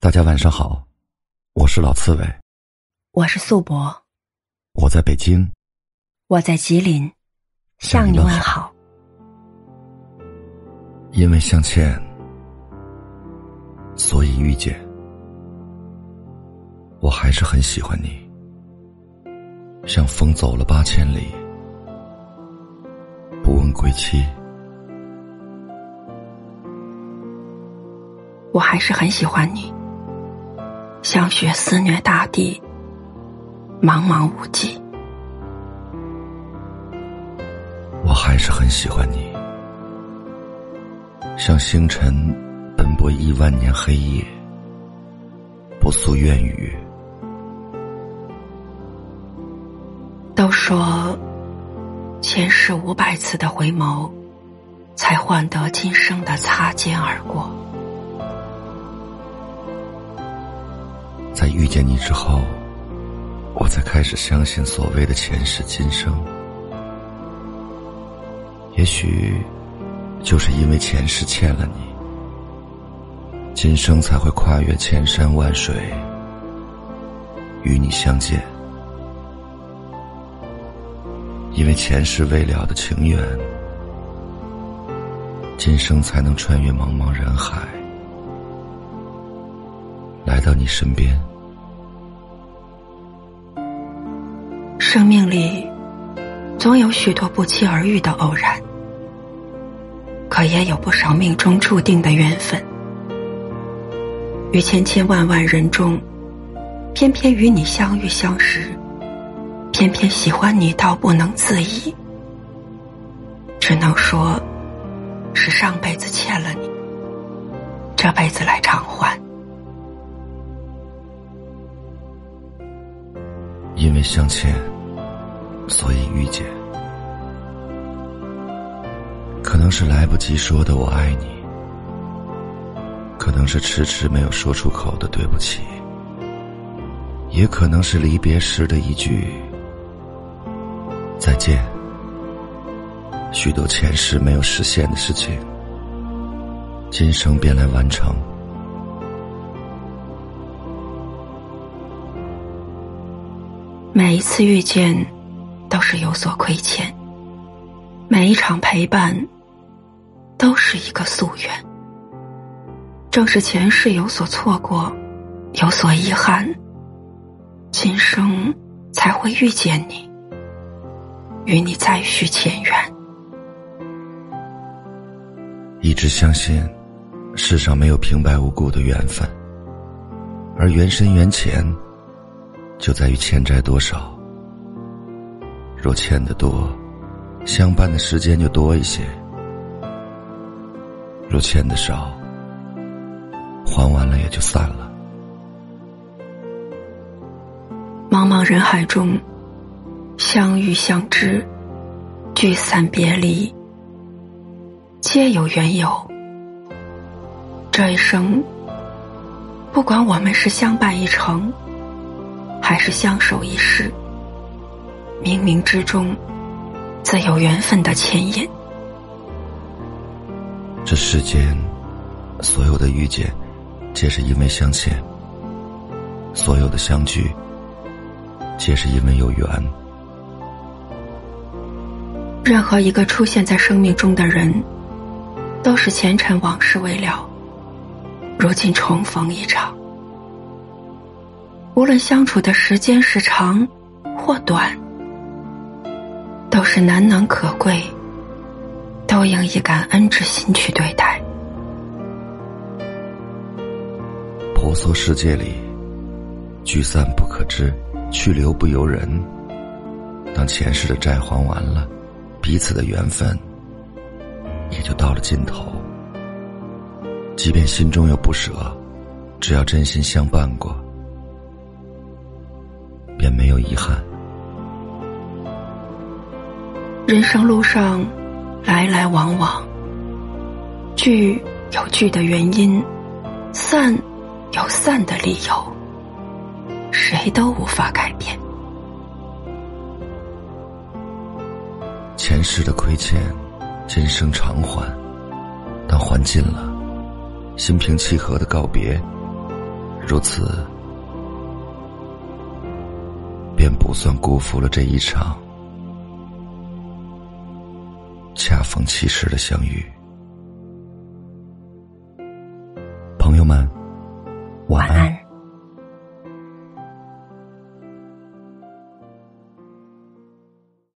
大家晚上好，我是老刺猬，我是素博，我在北京，我在吉林，向你问好。因为相欠，所以遇见。我还是很喜欢你，像风走了八千里，不问归期。我还是很喜欢你，像雪肆虐大地，茫茫无际。我还是很喜欢你，像星辰奔波亿万年黑夜，不诉怨语。都说，前世五百次的回眸，才换得今生的擦肩而过。遇见你之后，我才开始相信所谓的前世今生。也许，就是因为前世欠了你，今生才会跨越千山万水，与你相见。因为前世未了的情缘，今生才能穿越茫茫人海，来到你身边。生命里，总有许多不期而遇的偶然，可也有不少命中注定的缘分。于千千万万人中，偏偏与你相遇相识，偏偏喜欢你到不能自已。只能说，是上辈子欠了你，这辈子来偿还。因为相欠，所以遇见。可能是来不及说的“我爱你”，可能是迟迟没有说出口的“对不起”，也可能是离别时的一句“再见”。许多前世没有实现的事情，今生便来完成。每一次遇见，有所亏欠；每一场陪伴，都是一个夙愿。正是前世有所错过，有所遗憾，今生才会遇见你，与你再续前缘。一直相信，世上没有平白无故的缘分，而缘深缘浅，就在于欠债多少。若欠的多，相伴的时间就多一些；若欠的少，还完了也就散了。茫茫人海中，相遇相知，聚散别离，皆有缘由。这一生，不管我们是相伴一程，还是相守一世，冥冥之中，自有缘分的牵引。这世间，所有的遇见，皆是因为相欠；所有的相聚，皆是因为有缘。任何一个出现在生命中的人，都是前尘往事未了，如今重逢一场。无论相处的时间是长或短，都是难能可贵，都应以感恩之心去对待。婆娑世界里，聚散不可知，去留不由人。当前世的债还完了，彼此的缘分也就到了尽头。即便心中有不舍，只要真心相伴过，便没有遗憾。人生路上，来来往往，聚有聚的原因，散有散的理由，谁都无法改变。前世的亏欠，今生偿还。当还尽了，心平气和的告别，如此，便不算辜负了这一场风起时的相遇。